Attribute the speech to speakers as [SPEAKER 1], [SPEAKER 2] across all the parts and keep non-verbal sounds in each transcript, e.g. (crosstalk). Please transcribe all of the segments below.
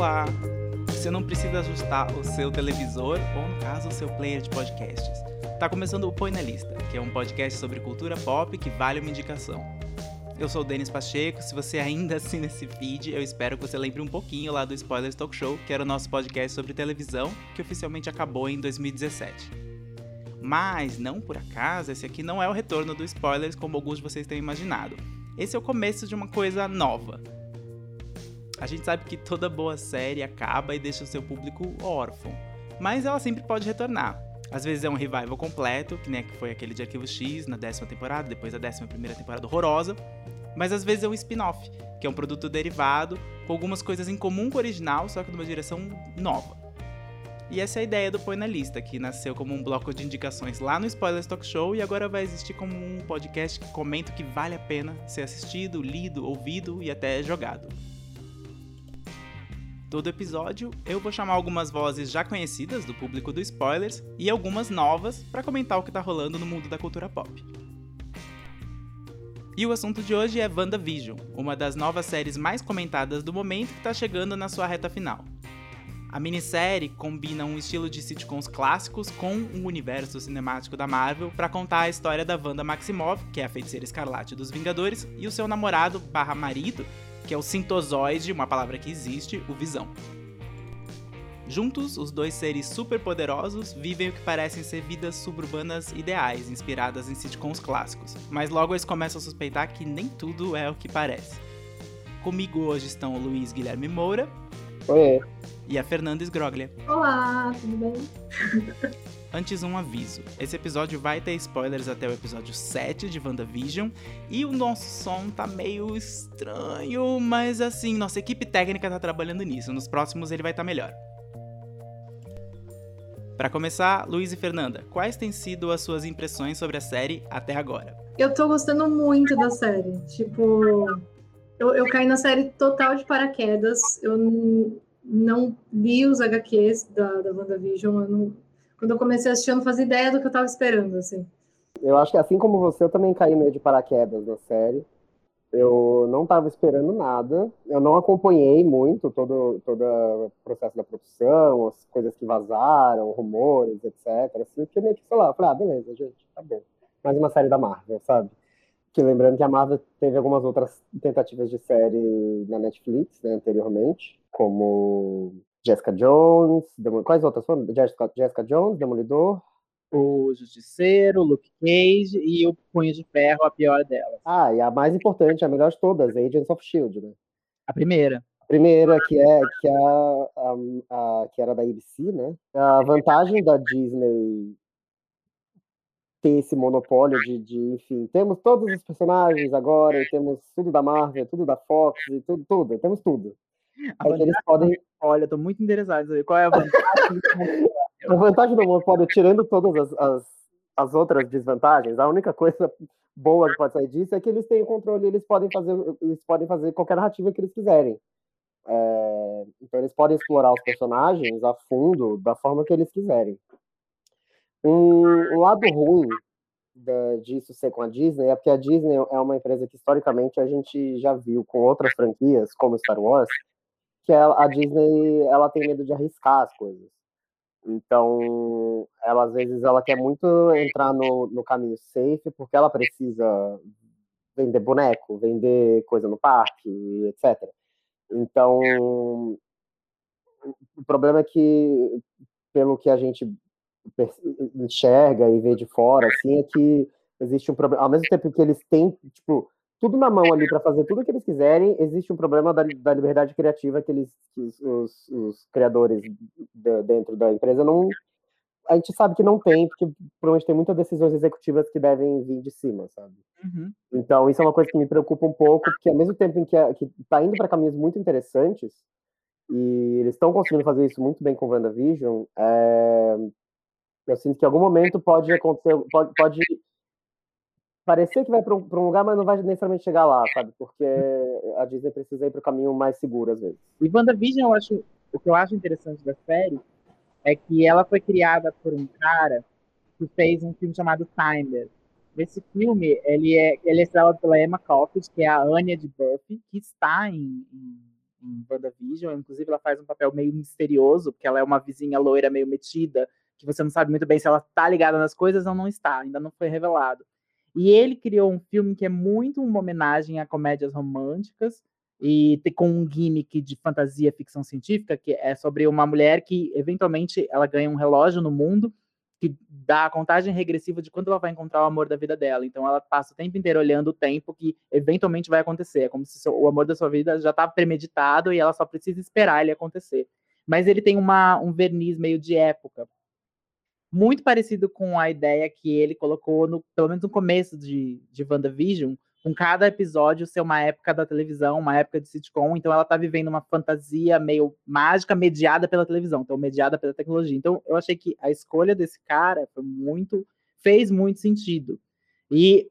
[SPEAKER 1] Olá! Você não precisa ajustar o seu televisor ou, no caso, o seu player de podcasts. Tá começando o Põe na Lista, que é um podcast sobre cultura pop que vale uma indicação. Eu sou o Denis Pacheco, se você ainda (laughs) assina esse feed, eu espero que você lembre um pouquinho lá do Spoilers Talk Show, que era o nosso podcast sobre televisão, que oficialmente acabou em 2017. Mas, não por acaso, esse aqui não é o retorno do Spoilers como alguns de vocês têm imaginado. Esse é o começo de uma coisa nova. A gente sabe que toda boa série acaba e deixa o seu público órfão, mas ela sempre pode retornar. Às vezes é um revival completo, que nem que foi aquele de Arquivo X na décima temporada, depois da décima primeira temporada horrorosa, mas às vezes é um spin-off, que é um produto derivado com algumas coisas em comum com o original, só que numa direção nova. E essa é a ideia do Põe na Lista, que nasceu como um bloco de indicações lá no Spoilers Talk Show e agora vai existir como um podcast que comenta que vale a pena ser assistido, lido, ouvido e até jogado. Todo episódio eu vou chamar algumas vozes já conhecidas do público do Spoilers e algumas novas para comentar o que tá rolando no mundo da cultura pop. E o assunto de hoje é WandaVision, uma das novas séries mais comentadas do momento que está chegando na sua reta final. A minissérie combina um estilo de sitcoms clássicos com um universo cinemático da Marvel para contar a história da Wanda Maximoff, que é a feiticeira escarlate dos Vingadores, e o seu namorado barra marido, que é o sintozoide, uma palavra que existe, o Visão. Juntos, os dois seres superpoderosos vivem o que parecem ser vidas suburbanas ideais, inspiradas em sitcoms clássicos. Mas logo eles começam a suspeitar que nem tudo é o que parece. Comigo hoje estão o Luiz Guilherme Moura.
[SPEAKER 2] Oi.
[SPEAKER 1] E a Fernanda Sgroglia.
[SPEAKER 3] Olá, tudo bem? (laughs)
[SPEAKER 1] Antes, um aviso: esse episódio vai ter spoilers até o episódio 7 de WandaVision e o nosso som tá meio estranho, mas assim, nossa equipe técnica tá trabalhando nisso. Nos próximos ele vai estar tá melhor. Para começar, Luiz e Fernanda, quais têm sido as suas impressões sobre a série até agora?
[SPEAKER 3] Eu tô gostando muito da série. Tipo, eu, eu caí na série total de paraquedas. Eu não li os HQs da, da WandaVision. Eu não, quando eu comecei a assistir, eu não fazia ideia do que eu tava esperando, assim.
[SPEAKER 2] Eu acho que assim como você, eu também caí meio de paraquedas na série. Eu não estava esperando nada. Eu não acompanhei muito todo, todo o processo da produção, as coisas que vazaram, rumores, etc. Assim, porque meio que, sei lá, eu falei, ah, beleza, gente, tá bom. Mais uma série da Marvel, sabe? Que lembrando que a Marvel teve algumas outras tentativas de série na Netflix, né, anteriormente, como Jessica Jones, Demol... quais outras foram? Jessica, Jessica Jones, Demolidor.
[SPEAKER 4] O Justiceiro, Luke Cage e o Punho de Ferro, a pior delas.
[SPEAKER 2] Ah, e a mais importante, a melhor de todas, Agents of S.H.I.E.L.D., né?
[SPEAKER 4] A primeira.
[SPEAKER 2] A primeira, que, é, que, é a, a, que era da ABC, né? A vantagem da Disney ter esse monopólio de, de, enfim, temos todos os personagens agora, e temos tudo da Marvel, tudo da Fox, e tudo, tudo, temos tudo.
[SPEAKER 4] A é eles podem. Olha, tô muito interessado em qual é a vantagem.
[SPEAKER 2] a vantagem do monopólio, tirando todas as, as, as, outras desvantagens, a única coisa boa que pode sair disso é que eles têm o controle, eles podem fazer, eles podem fazer qualquer narrativa que eles quiserem. É, então eles podem explorar os personagens a fundo da forma que eles quiserem. Um, um lado ruim da, disso ser com a Disney é porque a Disney é uma empresa que historicamente a gente já viu com outras franquias, como Star Wars, que a Disney ela tem medo de arriscar as coisas. Então, ela às vezes ela quer muito entrar no, no caminho safe porque ela precisa vender boneco, vender coisa no parque, etc. Então, o problema é que, pelo que a gente enxerga e vê de fora, assim, é que existe um problema. Ao mesmo tempo que eles têm, tipo, tudo na mão ali para fazer tudo o que eles quiserem, existe um problema da, da liberdade criativa que eles, que os, os, criadores de, dentro da empresa não. A gente sabe que não tem, porque provavelmente tem muitas decisões executivas que devem vir de cima, sabe? Uhum. Então, isso é uma coisa que me preocupa um pouco, porque ao mesmo tempo em que está indo para caminhos muito interessantes, e eles estão conseguindo fazer isso muito bem com WandaVision, é, eu sinto que em algum momento pode acontecer, pode, pode parecer que vai para um, um, lugar, mas não vai necessariamente chegar lá, sabe? Porque a Disney precisa ir para o caminho mais seguro, às vezes.
[SPEAKER 4] E WandaVision, eu acho, o que eu acho interessante da série é que ela foi criada por um cara que fez um filme chamado Timer. Esse filme, ele é, ele é estrelado pela Emma Caulfield, que é a Anya de Buffy, que está em, em
[SPEAKER 1] em WandaVision. Inclusive, ela faz um papel meio misterioso, porque ela é uma vizinha loira meio metida, que você não sabe muito bem se ela tá ligada nas coisas ou não está, ainda não foi revelado. E ele criou um filme que é muito uma homenagem a comédias românticas e com um gimmick de fantasia ficção científica, que é sobre uma mulher que eventualmente ela ganha um relógio no mundo que dá a contagem regressiva de quando ela vai encontrar o amor da vida dela. Então ela passa o tempo inteiro olhando o tempo que eventualmente vai acontecer. É como se o amor da sua vida já está premeditado e ela só precisa esperar ele acontecer. Mas ele tem uma, um verniz meio de época, muito parecido com a ideia que ele colocou, no, pelo menos no começo de, de WandaVision, com cada episódio ser uma época da televisão, uma época de sitcom, então ela tá vivendo uma fantasia meio mágica mediada pela televisão, então mediada pela tecnologia. Então eu achei que a escolha desse cara foi muito fez muito sentido. E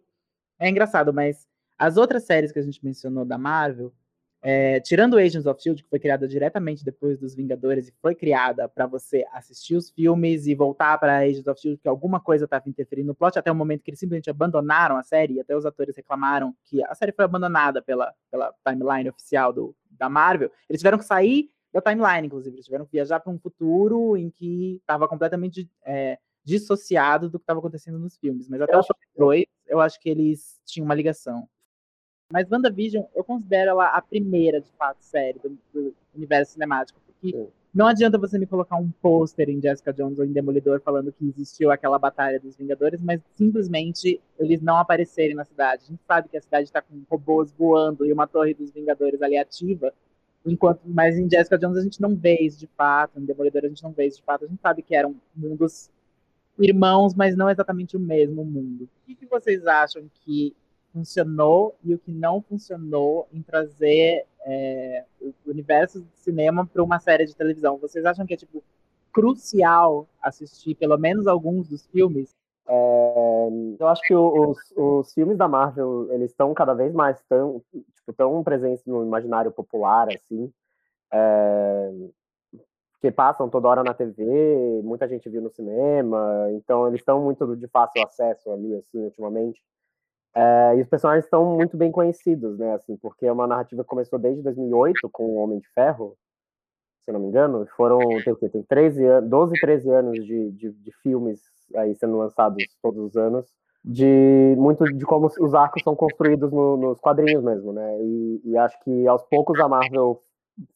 [SPEAKER 1] é engraçado, mas as outras séries que a gente mencionou da Marvel, é, tirando Agents of Shield, que foi criada diretamente depois dos Vingadores e foi criada para você assistir os filmes e voltar para Agents of Shield, que alguma coisa estava interferindo no plot, até o momento que eles simplesmente abandonaram a série, e até os atores reclamaram que a série foi abandonada pela, pela timeline oficial do, da Marvel. Eles tiveram que sair da timeline, inclusive, eles tiveram que viajar para um futuro em que estava completamente é, dissociado do que estava acontecendo nos filmes. Mas até os dois, eu acho que eles tinham uma ligação. Mas WandaVision, eu considero ela a primeira, de fato, série do, do universo cinemático. Porque Sim. não adianta você me colocar um pôster em Jessica Jones ou em Demolidor falando que existiu aquela batalha dos Vingadores, mas simplesmente eles não aparecerem na cidade. A gente sabe que a cidade está com robôs voando e uma torre dos Vingadores ali ativa. Enquanto, mas em Jessica Jones a gente não vê isso de fato, em Demolidor a gente não vê isso de fato. A gente sabe que eram mundos irmãos, mas não exatamente o mesmo mundo. O que, que vocês acham que funcionou e o que não funcionou em trazer é, o universo de cinema para uma série de televisão. Vocês acham que é tipo crucial assistir pelo menos alguns dos filmes?
[SPEAKER 2] É, eu acho que os, os filmes da Marvel eles estão cada vez mais tão, tipo, tão presentes no imaginário popular assim, é, que passam toda hora na TV, muita gente viu no cinema, então eles estão muito de fácil acesso ali assim ultimamente. É, e os personagens estão muito bem conhecidos, né? Assim, porque é uma narrativa que começou desde 2008 com o Homem de Ferro, se não me engano. Foram tem, tem 13 anos, 12, 13 anos de, de, de, filmes aí sendo lançados todos os anos, de muito de como os arcos são construídos no, nos quadrinhos mesmo, né? E, e acho que aos poucos a Marvel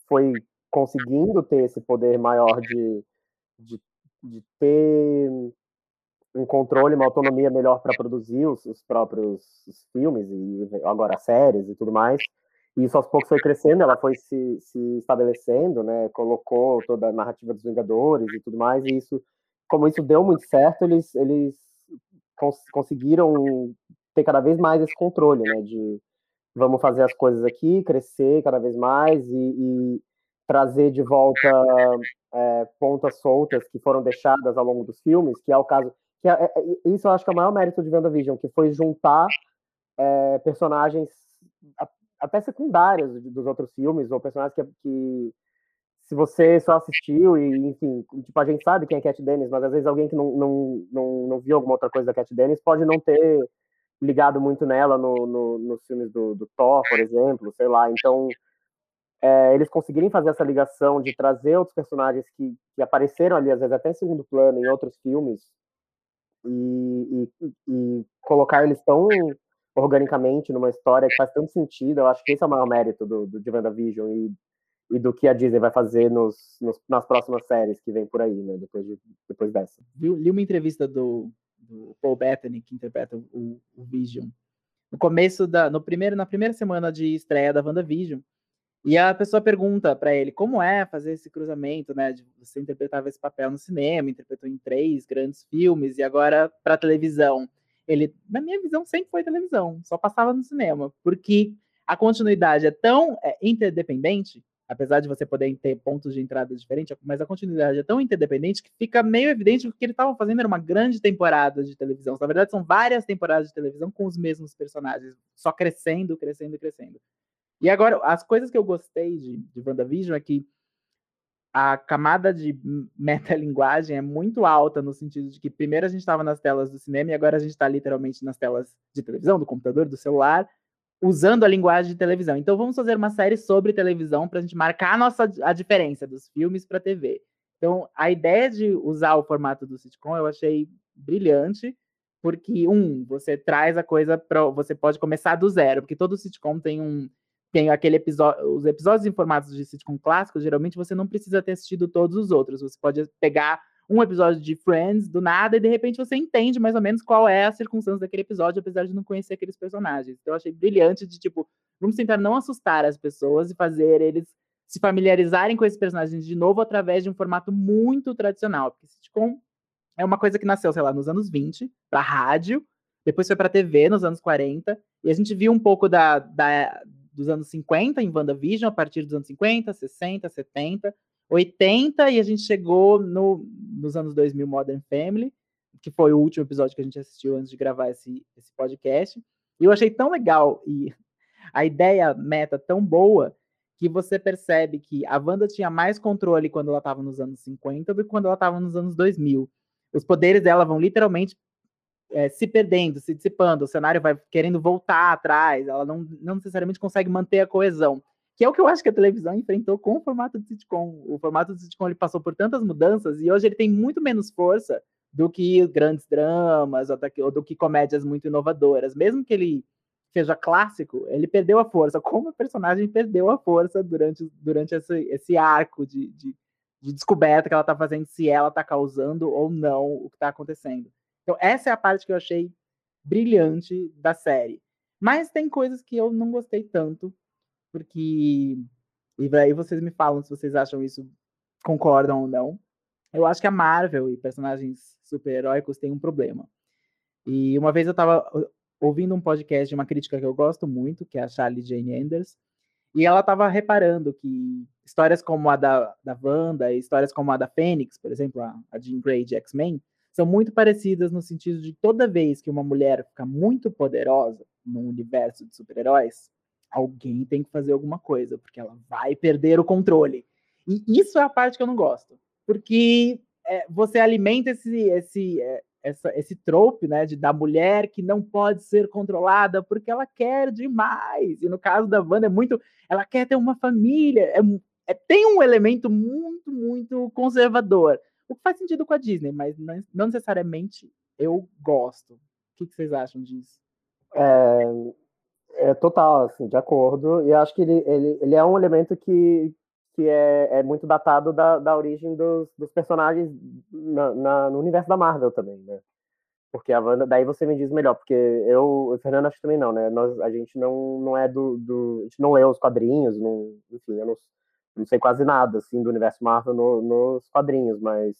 [SPEAKER 2] foi conseguindo ter esse poder maior de, de, de ter um controle, uma autonomia melhor para produzir os, os próprios os filmes e agora séries e tudo mais. E isso aos poucos foi crescendo, ela foi se, se estabelecendo, né? Colocou toda a narrativa dos Vingadores e tudo mais. E isso, como isso deu muito certo, eles eles cons conseguiram ter cada vez mais esse controle, né? De vamos fazer as coisas aqui, crescer cada vez mais e, e trazer de volta é, pontas soltas que foram deixadas ao longo dos filmes, que é o caso isso eu acho que é o maior mérito de WandaVision, que foi juntar é, personagens até secundários dos outros filmes, ou personagens que, que, se você só assistiu e, enfim, tipo, a gente sabe quem é Cat Dennis, mas às vezes alguém que não, não, não, não viu alguma outra coisa da Cat Dennis pode não ter ligado muito nela no, no, nos filmes do, do Thor, por exemplo, sei lá, então é, eles conseguirem fazer essa ligação de trazer outros personagens que, que apareceram ali, às vezes até em segundo plano, em outros filmes, e, e, e, colocar eles tão organicamente numa história que faz tanto sentido, eu acho que esse é o maior mérito do, do de WandaVision e, e do que a Disney vai fazer nos, nos, nas próximas séries que vem por aí, né, depois, de, depois dessa.
[SPEAKER 1] li uma entrevista do, do Paul Bettany, que interpreta o, o Vision, no começo da, no primeiro, na primeira semana de estreia da WandaVision, e a pessoa pergunta para ele como é fazer esse cruzamento, né? De você interpretava esse papel no cinema, interpretou em três grandes filmes e agora para televisão. Ele, na minha visão, sempre foi televisão, só passava no cinema, porque a continuidade é tão é, interdependente, apesar de você poder ter pontos de entrada diferentes, mas a continuidade é tão interdependente que fica meio evidente que o que ele estava fazendo era uma grande temporada de televisão. Na verdade, são várias temporadas de televisão com os mesmos personagens, só crescendo, crescendo, crescendo. E agora, as coisas que eu gostei de, de WandaVision é que a camada de metalinguagem é muito alta, no sentido de que primeiro a gente estava nas telas do cinema e agora a gente está literalmente nas telas de televisão, do computador, do celular. usando a linguagem de televisão. Então vamos fazer uma série sobre televisão para a gente marcar a nossa a diferença dos filmes para TV. Então a ideia de usar o formato do sitcom eu achei brilhante, porque um, você traz a coisa para você pode começar do zero, porque todo sitcom tem um tem aquele episódio, os episódios em formatos de sitcom clássicos, geralmente você não precisa ter assistido todos os outros. Você pode pegar um episódio de Friends do nada e de repente você entende mais ou menos qual é a circunstância daquele episódio, apesar de não conhecer aqueles personagens. Então eu achei brilhante de tipo, vamos tentar não assustar as pessoas e fazer eles se familiarizarem com esses personagens de novo através de um formato muito tradicional, porque sitcom é uma coisa que nasceu, sei lá, nos anos 20, para rádio, depois foi para TV nos anos 40, e a gente viu um pouco da, da, dos anos 50 em WandaVision, a partir dos anos 50, 60, 70, 80 e a gente chegou no, nos anos 2000 Modern Family, que foi o último episódio que a gente assistiu antes de gravar esse, esse podcast. E eu achei tão legal e a ideia meta tão boa que você percebe que a Wanda tinha mais controle quando ela estava nos anos 50 do que quando ela estava nos anos 2000. Os poderes dela vão literalmente é, se perdendo, se dissipando, o cenário vai querendo voltar atrás, ela não, não necessariamente consegue manter a coesão que é o que eu acho que a televisão enfrentou com o formato de sitcom. O formato de sitcom ele passou por tantas mudanças e hoje ele tem muito menos força do que grandes dramas ou do que comédias muito inovadoras. Mesmo que ele seja clássico, ele perdeu a força. Como o personagem perdeu a força durante, durante esse, esse arco de, de, de descoberta que ela está fazendo, se ela está causando ou não o que está acontecendo. Então, essa é a parte que eu achei brilhante da série. Mas tem coisas que eu não gostei tanto, porque. E aí vocês me falam se vocês acham isso, concordam ou não. Eu acho que a Marvel e personagens super-heróicos têm um problema. E uma vez eu estava ouvindo um podcast de uma crítica que eu gosto muito, que é a Charlie Jane Anders, e ela estava reparando que histórias como a da, da Wanda e histórias como a da Fênix, por exemplo, a, a Jean Grey de X-Men, são muito parecidas no sentido de toda vez que uma mulher fica muito poderosa no universo de super-heróis, alguém tem que fazer alguma coisa, porque ela vai perder o controle. E isso é a parte que eu não gosto, porque é, você alimenta esse, esse, é, essa, esse trope, né, de, da mulher que não pode ser controlada porque ela quer demais. E no caso da Wanda é muito, ela quer ter uma família, é, é, tem um elemento muito, muito conservador. O que faz sentido com a Disney, mas não, necessariamente eu gosto. O que, que vocês acham disso?
[SPEAKER 2] É, é total, assim, de acordo. E acho que ele, ele, ele é um elemento que, que é, é muito datado da, da origem dos, dos personagens na, na, no universo da Marvel também, né? Porque a Wanda, daí você me diz melhor, porque eu, o Fernando acho que também não, né? Nós, a gente não, não é do, do. A gente não lê os quadrinhos, não, enfim, eu não, não sei quase nada, assim, do universo Marvel no, nos quadrinhos, mas.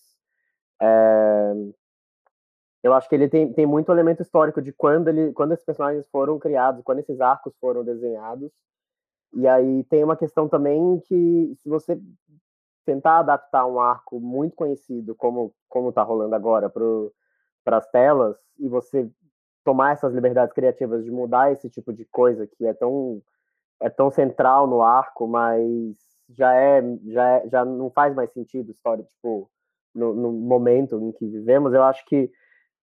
[SPEAKER 2] É, eu acho que ele tem, tem muito elemento histórico de quando, ele, quando esses personagens foram criados, quando esses arcos foram desenhados. E aí tem uma questão também que, se você tentar adaptar um arco muito conhecido, como como está rolando agora, para as telas, e você tomar essas liberdades criativas de mudar esse tipo de coisa que é tão é tão central no arco, mas já é já é, já não faz mais sentido história tipo no, no momento em que vivemos. Eu acho que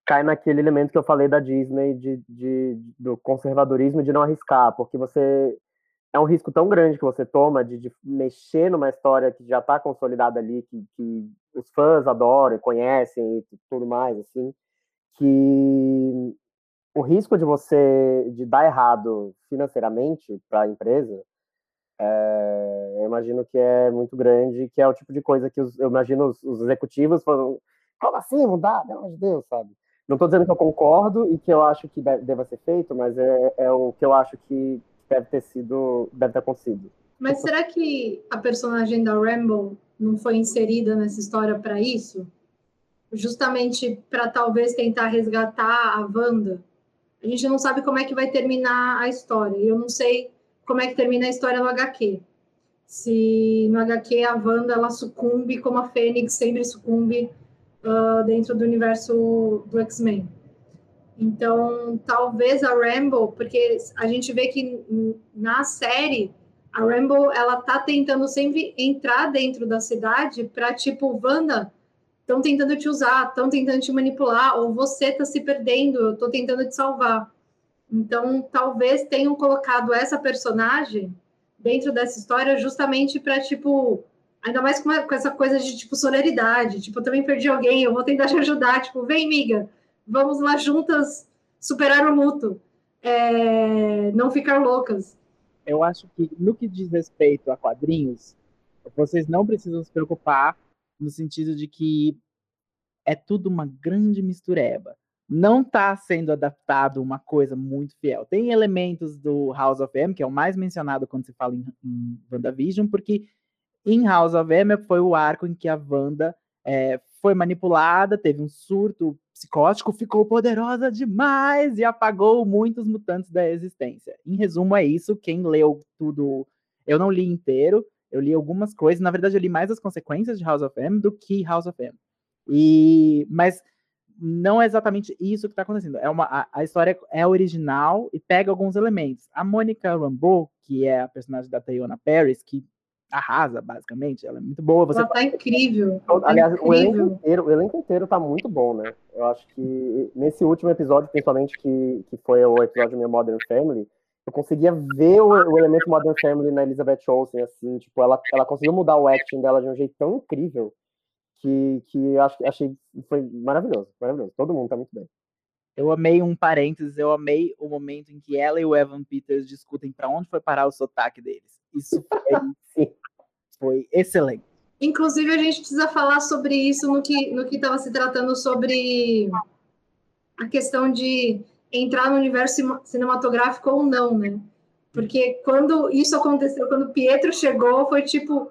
[SPEAKER 2] cai naquele elemento que eu falei da Disney de, de, do conservadorismo de não arriscar, porque você é um risco tão grande que você toma de, de mexer numa história que já está consolidada ali, que, que, os fãs adoram, conhecem e tudo mais, assim, que o risco de você de dar errado financeiramente para a empresa, é, eu imagino que é muito grande, que é o tipo de coisa que os, eu imagino os, os executivos falam, como assim mudar? Pelo amor de Deus, sabe? Não estou dizendo que eu concordo e que eu acho que deve, deva ser feito, mas é, é o que eu acho que deve ter sido, deve ter acontecido.
[SPEAKER 3] Mas será que a personagem da Rambo não foi inserida nessa história para isso? Justamente para talvez tentar resgatar a Wanda? A gente não sabe como é que vai terminar a história. E eu não sei como é que termina a história no HQ. Se no HQ a Wanda ela sucumbe como a Fênix sempre sucumbe uh, dentro do universo do X-Men. Então, talvez a Rambo, porque a gente vê que na série a Rambo ela tá tentando sempre entrar dentro da cidade para tipo Wanda estão tentando te usar, estão tentando te manipular, ou você está se perdendo, eu estou tentando te salvar. Então, talvez tenham colocado essa personagem dentro dessa história justamente para, tipo, ainda mais com, essa coisa de, tipo, solidariedade. Tipo, eu também perdi alguém, eu vou tentar te ajudar. Tipo, vem, miga, vamos lá juntas superar o luto. É, não ficar loucas.
[SPEAKER 1] Eu acho que, no que diz respeito a quadrinhos, vocês não precisam se preocupar no sentido de que é tudo uma grande mistureba não está sendo adaptado uma coisa muito fiel. Tem elementos do House of M, que é o mais mencionado quando se fala em, em WandaVision, porque em House of M foi o arco em que a Wanda é, foi manipulada, teve um surto psicótico, ficou poderosa demais e apagou muitos mutantes da existência. Em resumo, é isso. Quem leu tudo, eu não li inteiro, eu li algumas coisas. Na verdade, eu li mais as consequências de House of M do que House of M. E, mas não é exatamente isso que está acontecendo. É uma, a, a, história é original e pega alguns elementos. A Mônica Rambeau, que é a personagem da Tayona Paris, que arrasa, basicamente, ela é muito boa. Você
[SPEAKER 3] ela tá incrível.
[SPEAKER 2] Ela tá Aliás, incrível. O, elenco inteiro, o elenco inteiro tá muito bom, né? Eu acho que nesse último episódio, principalmente, que, que foi o episódio minha Modern Family, eu conseguia ver o, o, elemento Modern Family na Elizabeth Olsen, assim, tipo, ela, ela conseguiu mudar o acting dela de um jeito tão incrível que, que acho, achei foi maravilhoso, maravilhoso. Todo mundo tá muito bem.
[SPEAKER 1] Eu amei um parênteses, eu amei o momento em que ela e o Evan Peters discutem para onde foi parar o sotaque deles. Isso foi, (laughs) foi excelente.
[SPEAKER 3] Inclusive, a gente precisa falar sobre isso no que no que estava se tratando sobre a questão de entrar no universo cinematográfico ou não, né? Porque quando isso aconteceu, quando Pietro chegou, foi tipo,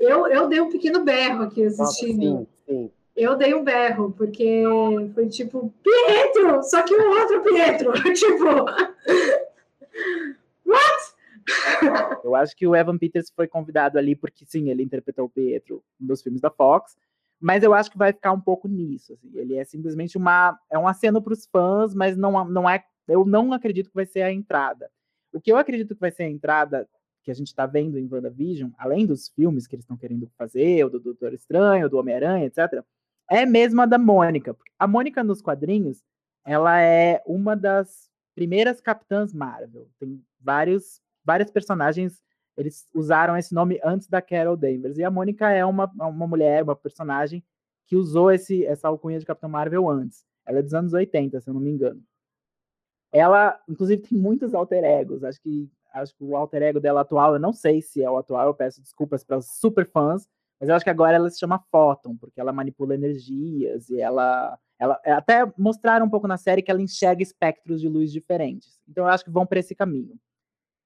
[SPEAKER 3] eu, eu dei um pequeno berro aqui assistindo. Eu dei um berro, porque foi tipo, Pietro! Só que o outro Pietro! (laughs) tipo. What?
[SPEAKER 1] Eu acho que o Evan Peters foi convidado ali porque, sim, ele interpretou o Pietro nos filmes da Fox, mas eu acho que vai ficar um pouco nisso. Assim. Ele é simplesmente uma. É um aceno para os fãs, mas não, não é. Eu não acredito que vai ser a entrada. O que eu acredito que vai ser a entrada que a gente está vendo em WandaVision, além dos filmes que eles estão querendo fazer, o do Doutor Estranho, do Homem-Aranha, etc., é mesmo a da Mônica. A Mônica nos quadrinhos, ela é uma das primeiras capitãs Marvel. Tem vários, vários personagens, eles usaram esse nome antes da Carol Danvers. E a Mônica é uma, uma mulher, uma personagem que usou esse, essa alcunha de Capitão Marvel antes. Ela é dos anos 80, se eu não me engano. Ela, inclusive, tem muitos alter egos. Acho que acho que o alter ego dela atual, eu não sei se é o atual, eu peço desculpas para os super fãs, mas eu acho que agora ela se chama Photon, porque ela manipula energias e ela, ela é, até mostraram um pouco na série que ela enxerga espectros de luz diferentes. Então eu acho que vão para esse caminho.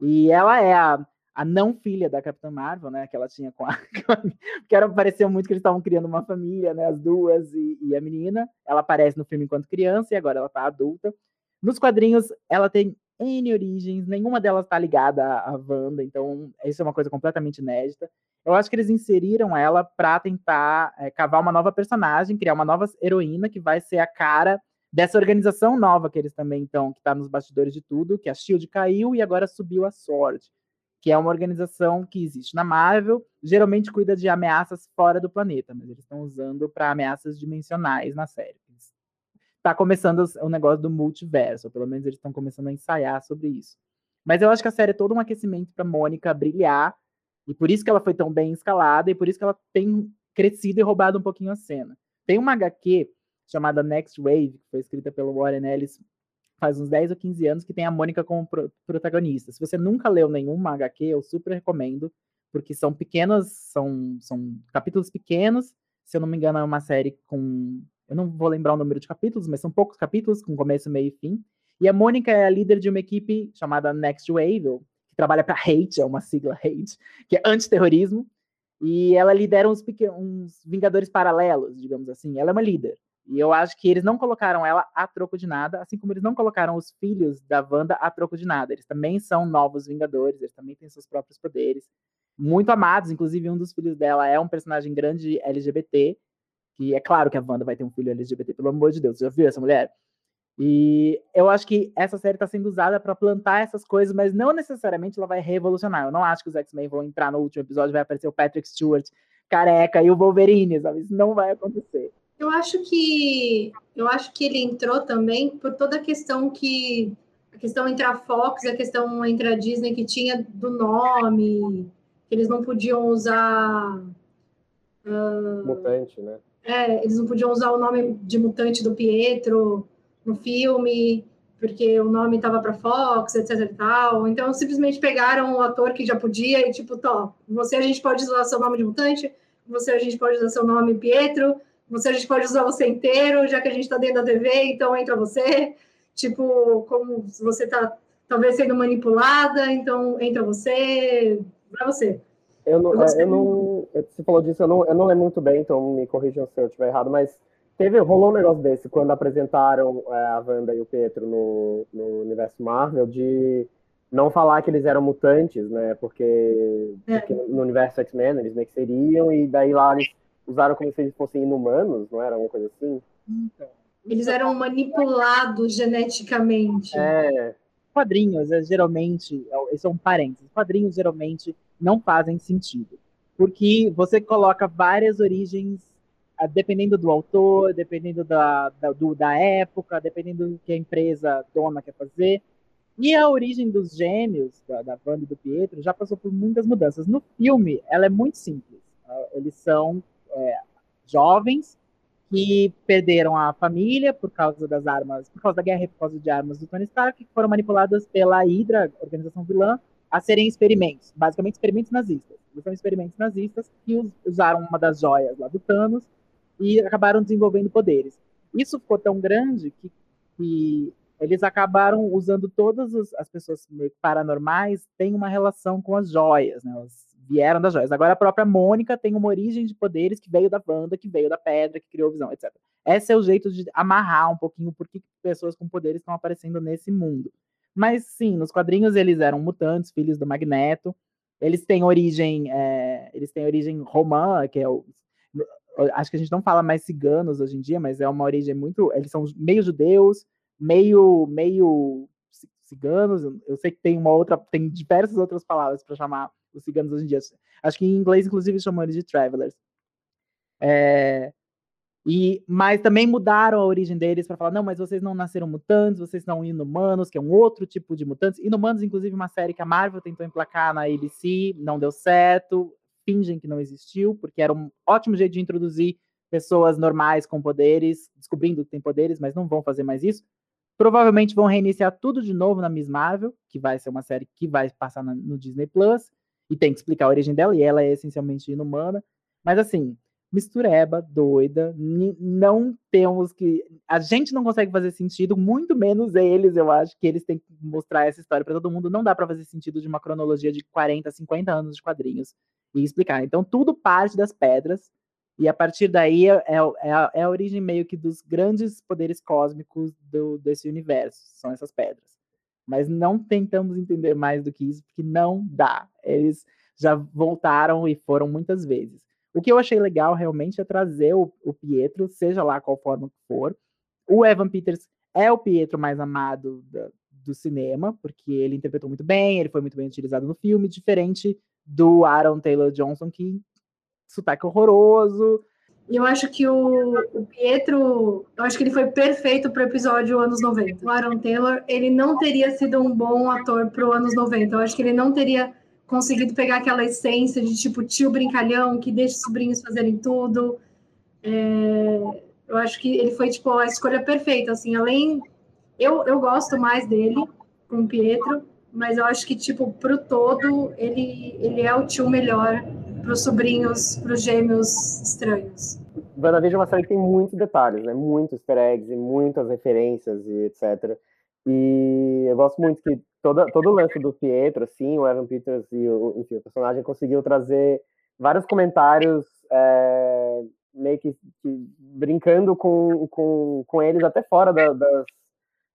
[SPEAKER 1] E ela é a, a não filha da Capitã Marvel, né, que ela tinha com a, (laughs) que era pareceu muito que eles estavam criando uma família, né, as duas e, e a menina. Ela aparece no filme enquanto criança e agora ela tá adulta. Nos quadrinhos, ela tem N origens, nenhuma delas está ligada à Wanda, então isso é uma coisa completamente inédita. Eu acho que eles inseriram ela para tentar é, cavar uma nova personagem, criar uma nova heroína que vai ser a cara dessa organização nova que eles também estão, que está nos bastidores de tudo, que a Shield caiu e agora subiu a Sword, que é uma organização que existe na Marvel, geralmente cuida de ameaças fora do planeta, mas eles estão usando para ameaças dimensionais na série tá começando o negócio do multiverso, ou pelo menos eles estão começando a ensaiar sobre isso. Mas eu acho que a série é todo um aquecimento para Mônica brilhar, e por isso que ela foi tão bem escalada, e por isso que ela tem crescido e roubado um pouquinho a cena. Tem uma HQ chamada Next Wave, que foi escrita pelo Warren Ellis faz uns 10 ou 15 anos, que tem a Mônica como pro protagonista. Se você nunca leu nenhuma HQ, eu super recomendo, porque são pequenas, são, são capítulos pequenos, se eu não me engano, é uma série com eu não vou lembrar o número de capítulos, mas são poucos capítulos, com começo, meio e fim. E a Mônica é a líder de uma equipe chamada Next Wave, que trabalha para Hate, é uma sigla Hate, que é antiterrorismo. E ela lidera uns, uns Vingadores paralelos, digamos assim. Ela é uma líder. E eu acho que eles não colocaram ela a troco de nada, assim como eles não colocaram os filhos da Wanda a troco de nada. Eles também são novos Vingadores, eles também têm seus próprios poderes. Muito amados, inclusive um dos filhos dela é um personagem grande LGBT, que é claro que a Wanda vai ter um filho LGBT, pelo amor de Deus, você já viu essa mulher? E eu acho que essa série está sendo usada para plantar essas coisas, mas não necessariamente ela vai revolucionar. Eu não acho que os X-Men vão entrar no último episódio, vai aparecer o Patrick Stewart careca e o Wolverine, sabe? Isso não vai acontecer.
[SPEAKER 3] Eu acho que eu acho que ele entrou também por toda a questão que a questão entre a Fox e a questão entre a Disney que tinha do nome, que eles não podiam usar.
[SPEAKER 2] Uh, mutante, né?
[SPEAKER 3] É, eles não podiam usar o nome de mutante do Pietro no filme, porque o nome estava para Fox, etc e tal. Então, simplesmente pegaram o ator que já podia e, tipo, tó, você a gente pode usar seu nome de mutante, você a gente pode usar seu nome Pietro, você a gente pode usar você inteiro, já que a gente está dentro da TV, então entra você. Tipo, como você está talvez sendo manipulada, então entra você, vai você.
[SPEAKER 2] Eu não, é, eu não, você falou disso, eu não, eu não lembro muito bem, então me corrijam se eu estiver errado, mas teve, rolou um negócio desse quando apresentaram é, a Wanda e o Pietro no, no universo Marvel, de não falar que eles eram mutantes, né, porque, é. porque no universo X-Men eles meio que seriam, e daí lá eles usaram como se eles fossem inumanos, não era uma coisa assim?
[SPEAKER 3] Então, eles eram manipulados geneticamente.
[SPEAKER 2] É.
[SPEAKER 1] Quadrinhos, é, geralmente, é, são parênteses, quadrinhos geralmente não fazem sentido. Porque você coloca várias origens, dependendo do autor, dependendo da, da, do, da época, dependendo do que a empresa dona quer fazer. E a origem dos gêmeos, da, da banda do Pietro, já passou por muitas mudanças. No filme, ela é muito simples. Eles são é, jovens que perderam a família por causa das armas, por causa da guerra e por causa de armas do Tony Stark, que foram manipuladas pela Hydra, organização vilã, a serem experimentos, basicamente experimentos nazistas. Eles são experimentos nazistas que usaram uma das joias lá do Thanos e acabaram desenvolvendo poderes. Isso ficou tão grande que, que eles acabaram usando todas as pessoas paranormais têm uma relação com as joias, né? Elas vieram das joias. Agora a própria Mônica tem uma origem de poderes que veio da Wanda, que veio da pedra, que criou visão, etc. Esse é o jeito de amarrar um pouquinho por que pessoas com poderes estão aparecendo nesse mundo. Mas sim, nos quadrinhos eles eram mutantes, filhos do Magneto. Eles têm origem, é, eles têm origem romã, que é o acho que a gente não fala mais ciganos hoje em dia, mas é uma origem muito, eles são meio judeus, meio meio ciganos. Eu sei que tem uma outra, tem diversas outras palavras para chamar os ciganos hoje em dia. Acho que em inglês, inclusive, chamam eles de travelers. É, e, mas também mudaram a origem deles para falar: não, mas vocês não nasceram mutantes, vocês são inumanos, que é um outro tipo de mutantes. Inumanos, inclusive, uma série que a Marvel tentou emplacar na ABC, não deu certo, fingem que não existiu, porque era um ótimo jeito de introduzir pessoas normais com poderes, descobrindo que tem poderes, mas não vão fazer mais isso. Provavelmente vão reiniciar tudo de novo na Miss Marvel, que vai ser uma série que vai passar no Disney Plus, e tem que explicar a origem dela, e ela é essencialmente inumana. Mas assim, mistureba, doida, não temos que. A gente não consegue fazer sentido, muito menos eles, eu acho que eles têm que mostrar essa história para todo mundo. Não dá para fazer sentido de uma cronologia de 40, 50 anos de quadrinhos e explicar. Então, tudo parte das pedras, e a partir daí é, é, é, a, é a origem meio que dos grandes poderes cósmicos do, desse universo, são essas pedras. Mas não tentamos entender mais do que isso, porque não dá. Eles já voltaram e foram muitas vezes. O que eu achei legal realmente é trazer o, o Pietro, seja lá qual forma que for. O Evan Peters é o Pietro mais amado da, do cinema, porque ele interpretou muito bem, ele foi muito bem utilizado no filme, diferente do Aaron Taylor Johnson, que sotaque horroroso.
[SPEAKER 3] Eu acho que o, o Pietro, eu acho que ele foi perfeito para o episódio anos 90. O Aaron Taylor, ele não teria sido um bom ator para anos 90. Eu acho que ele não teria conseguido pegar aquela essência de tipo tio brincalhão que deixa os sobrinhos fazerem tudo. É, eu acho que ele foi tipo a escolha perfeita, assim, além eu, eu gosto mais dele com o Pietro, mas eu acho que tipo pro todo ele ele é o tio melhor os sobrinhos, para os gêmeos estranhos.
[SPEAKER 2] WandaVision é uma série que tem muitos detalhes, né? Muitos easter eggs e muitas referências e etc. E eu gosto muito que toda, todo o lance do Pietro, assim, o Evan Peters e o, enfim, o personagem conseguiu trazer vários comentários é, meio que, que, brincando com, com, com eles até fora da,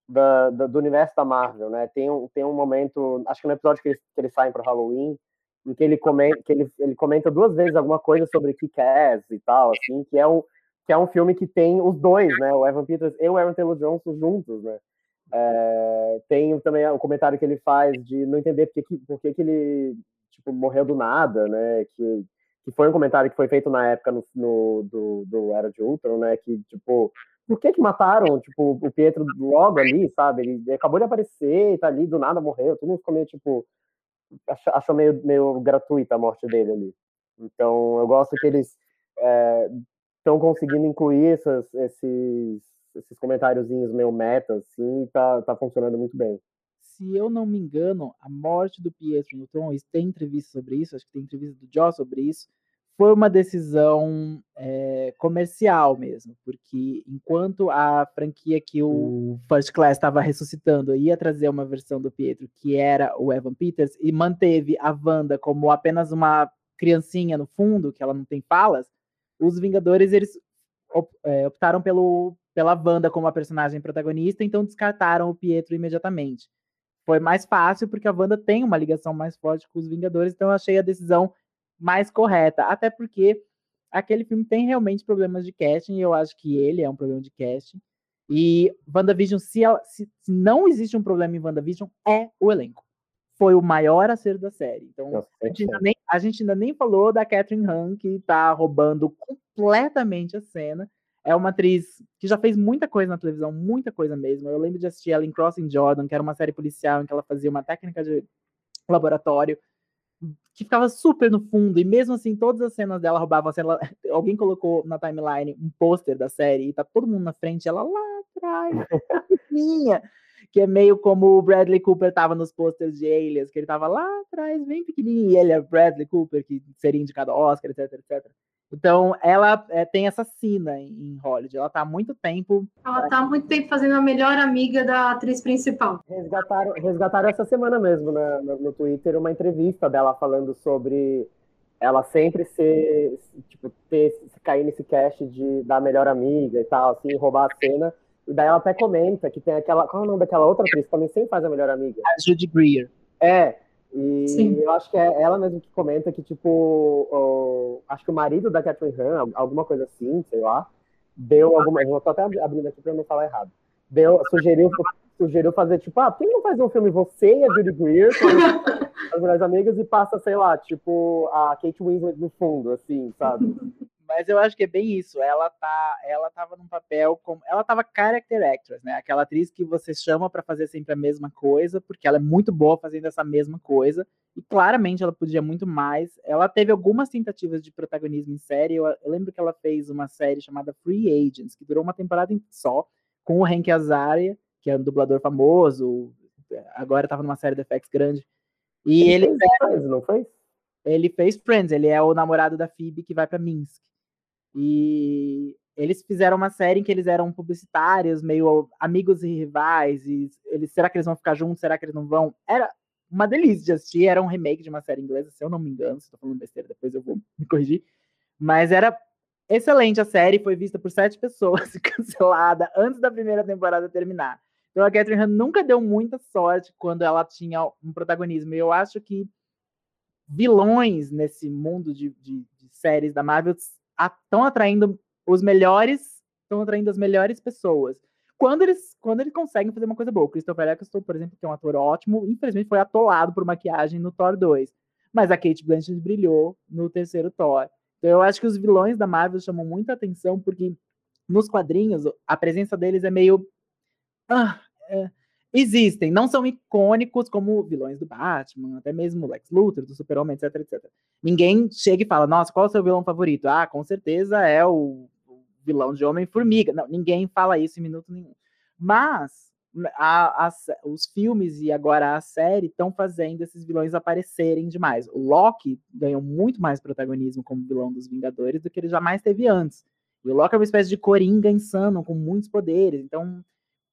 [SPEAKER 2] da, da, do universo da Marvel, né? Tem um, tem um momento, acho que no episódio que eles, que eles saem para Halloween, em que ele comenta, que ele, ele comenta duas vezes alguma coisa sobre Kick-Ass e tal, assim, que é um que é um filme que tem os dois, né? O Evan Peters e o Aaron Taylor Johnson juntos, né? É, tem também o comentário que ele faz de não entender por que, por que, que ele tipo, morreu do nada, né? Que que foi um comentário que foi feito na época no, no do, do Era de Ultron, né? Que, tipo, por que que mataram, tipo, o Pietro logo ali, sabe? Ele acabou de aparecer, tá ali, do nada morreu, todo mundo ficou meio, tipo, achou meio, meio gratuita a morte dele ali. Então, eu gosto que eles estão é, conseguindo incluir essas, esses, esses comentáriozinhos meio meta, assim, tá, tá funcionando muito bem.
[SPEAKER 1] Se eu não me engano, a morte do Pietro no Tron, tem entrevista sobre isso, acho que tem entrevista do Joss sobre isso, foi uma decisão é, comercial mesmo, porque enquanto a franquia que o hum. First Class estava ressuscitando ia trazer uma versão do Pietro que era o Evan Peters e manteve a Wanda como apenas uma criancinha no fundo, que ela não tem falas, os Vingadores eles é, optaram pelo, pela Wanda como a personagem protagonista, então descartaram o Pietro imediatamente. Foi mais fácil porque a Wanda tem uma ligação mais forte com os Vingadores, então eu achei a decisão mais correta. Até porque aquele filme tem realmente problemas de casting, e eu acho que ele é um problema de casting. E WandaVision, se, ela, se, se não existe um problema em WandaVision, é o elenco. Foi o maior acerto da série. Então, a gente, nem, a gente, ainda nem, falou da Catherine Hahn, que tá roubando completamente a cena. É uma atriz que já fez muita coisa na televisão, muita coisa mesmo. Eu lembro de assistir ela em Crossing Jordan, que era uma série policial em que ela fazia uma técnica de laboratório que ficava super no fundo, e mesmo assim, todas as cenas dela roubavam a cena. (laughs) Alguém colocou na timeline um pôster da série e tá todo mundo na frente, ela lá atrás, pequenininha. que é meio como o Bradley Cooper tava nos posters de Alias, que ele tava lá atrás, bem pequenininho, e ele é Bradley Cooper, que seria indicado ao Oscar, etc, etc. Então, ela é, tem essa sina em, Hollywood. Ela tá há muito tempo.
[SPEAKER 3] Ela tá há muito tempo fazendo a melhor amiga da atriz principal.
[SPEAKER 2] Resgataram, resgataram essa semana mesmo né, no, no Twitter uma entrevista dela falando sobre ela sempre ser, tipo, ter, cair nesse cast de da melhor amiga e tal, assim, roubar a cena. E daí ela até comenta que tem aquela. Qual é o nome daquela outra atriz que também sempre faz a melhor amiga?
[SPEAKER 1] A Judy Greer.
[SPEAKER 2] É, e Sim. eu acho que é ela mesmo que comenta que, tipo, o, acho que o marido da Catherine Han, alguma coisa assim, sei lá, deu alguma. Eu tô até abrindo aqui pra não falar errado. Deu, sugeriu, sugeriu fazer, tipo, ah, por que não fazer um filme você e a Judy Greer as melhores amigas e passa, sei lá, tipo, a Kate Winslet no fundo, assim, sabe? (laughs)
[SPEAKER 1] Mas eu acho que é bem isso. Ela tá, ela tava num papel como, ela tava character actress, né? Aquela atriz que você chama para fazer sempre a mesma coisa, porque ela é muito boa fazendo essa mesma coisa. E claramente ela podia muito mais. Ela teve algumas tentativas de protagonismo em série. Eu, eu lembro que ela fez uma série chamada Free Agents, que durou uma temporada só, com o Hank Azaria, que é um dublador famoso. Agora tava numa série de FX grande. E ele, ele
[SPEAKER 2] fez, não fez?
[SPEAKER 1] Ele fez Friends, ele é o namorado da Phoebe que vai para Minsk. E eles fizeram uma série em que eles eram publicitários, meio amigos e rivais, e eles, será que eles vão ficar juntos, será que eles não vão? Era uma delícia de assistir, era um remake de uma série inglesa, se eu não me engano, se estou falando besteira, depois eu vou me corrigir. Mas era excelente a série, foi vista por sete pessoas e (laughs) cancelada antes da primeira temporada terminar. Então a Catherine Han nunca deu muita sorte quando ela tinha um protagonismo. Eu acho que vilões nesse mundo de, de, de séries da Marvel estão atraindo os melhores, estão atraindo as melhores pessoas. Quando eles, quando eles conseguem fazer uma coisa boa. O Christopher Eccleston, por exemplo, que é um ator ótimo, infelizmente foi atolado por maquiagem no Thor 2. Mas a Kate Blanchett brilhou no terceiro Thor. Então eu acho que os vilões da Marvel chamam muita atenção porque nos quadrinhos a presença deles é meio ah, é, existem, não são icônicos como vilões do Batman, até mesmo Lex Luthor, do Super-Homem, etc, etc. Ninguém chega e fala, nossa, qual é o seu vilão favorito? Ah, com certeza é o, vilão de Homem-Formiga. Não, ninguém fala isso em minuto nenhum. Mas a, a, os filmes e agora a série estão fazendo esses vilões aparecerem demais. O Loki ganhou muito mais protagonismo como vilão dos Vingadores do que ele jamais teve antes. E o Loki é uma espécie de coringa insano, com muitos poderes. Então,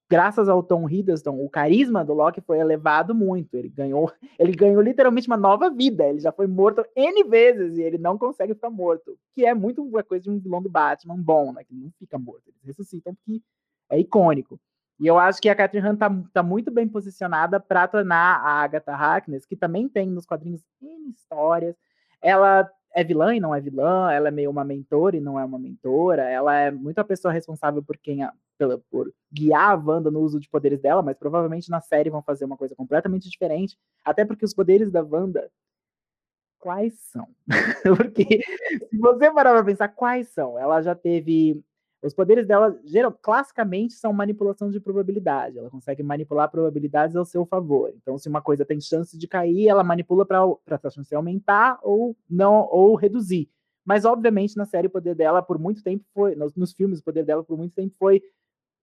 [SPEAKER 1] graças ao Tom Hiddleston, o carisma do Loki foi elevado muito. Ele ganhou, (laughs) ele ganhou literalmente uma nova vida. Ele já foi morto N vezes e ele não consegue ficar morto. Que é muito uma coisa de um vilão do Batman bom, né? Que não fica morto. Eles ressuscitam porque é icônico. E eu acho que a Catherine Han tá, tá muito bem posicionada para tornar a Agatha Harkness, que também tem nos quadrinhos N histórias. Ela é vilã e não é vilã, ela é meio uma mentora e não é uma mentora, ela é muito a pessoa responsável por quem a, pela, por guiar a Wanda no uso de poderes dela, mas provavelmente na série vão fazer uma coisa completamente diferente, até porque os poderes da Wanda quais são? (laughs) Porque se você parar para pensar quais são, ela já teve os poderes dela, geral, classicamente, são manipulação de probabilidade. Ela consegue manipular probabilidades ao seu favor. Então, se uma coisa tem chance de cair, ela manipula para a chance aumentar ou não ou reduzir. Mas, obviamente, na série, o poder dela, por muito tempo, foi. Nos, nos filmes, o poder dela, por muito tempo, foi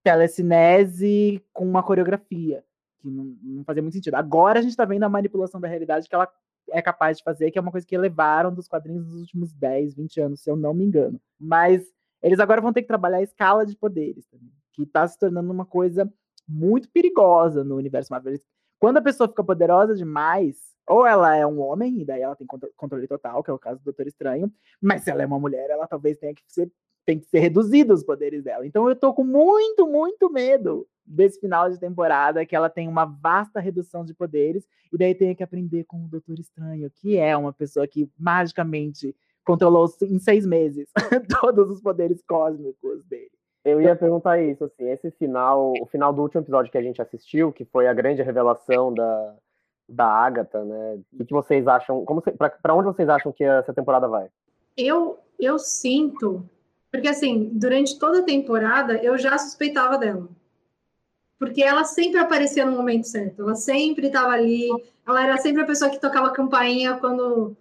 [SPEAKER 1] telecinese com uma coreografia. Que não, não fazia muito sentido. Agora a gente está vendo a manipulação da realidade que ela é capaz de fazer, que é uma coisa que elevaram dos quadrinhos nos últimos 10, 20 anos, se eu não me engano. Mas eles agora vão ter que trabalhar a escala de poderes, que está se tornando uma coisa muito perigosa no universo Marvel. Quando a pessoa fica poderosa demais, ou ela é um homem, e daí ela tem controle total, que é o caso do Doutor Estranho, mas se ela é uma mulher, ela talvez tenha que ser, tem que ser reduzido os poderes dela. Então eu tô com muito, muito medo desse final de temporada, que ela tem uma vasta redução de poderes, e daí tem que aprender com o Doutor Estranho, que é uma pessoa que magicamente controlou em seis meses (laughs) todos os poderes cósmicos dele.
[SPEAKER 2] Eu ia perguntar isso, assim, esse final, o final do último episódio que a gente assistiu, que foi a grande revelação da, da Agatha, né? O que vocês acham? Como para onde vocês acham que essa temporada vai?
[SPEAKER 3] Eu eu sinto, porque assim, durante toda a temporada eu já suspeitava dela. Porque ela sempre aparecia no momento certo, ela sempre estava ali, ela era sempre a pessoa que tocava campainha quando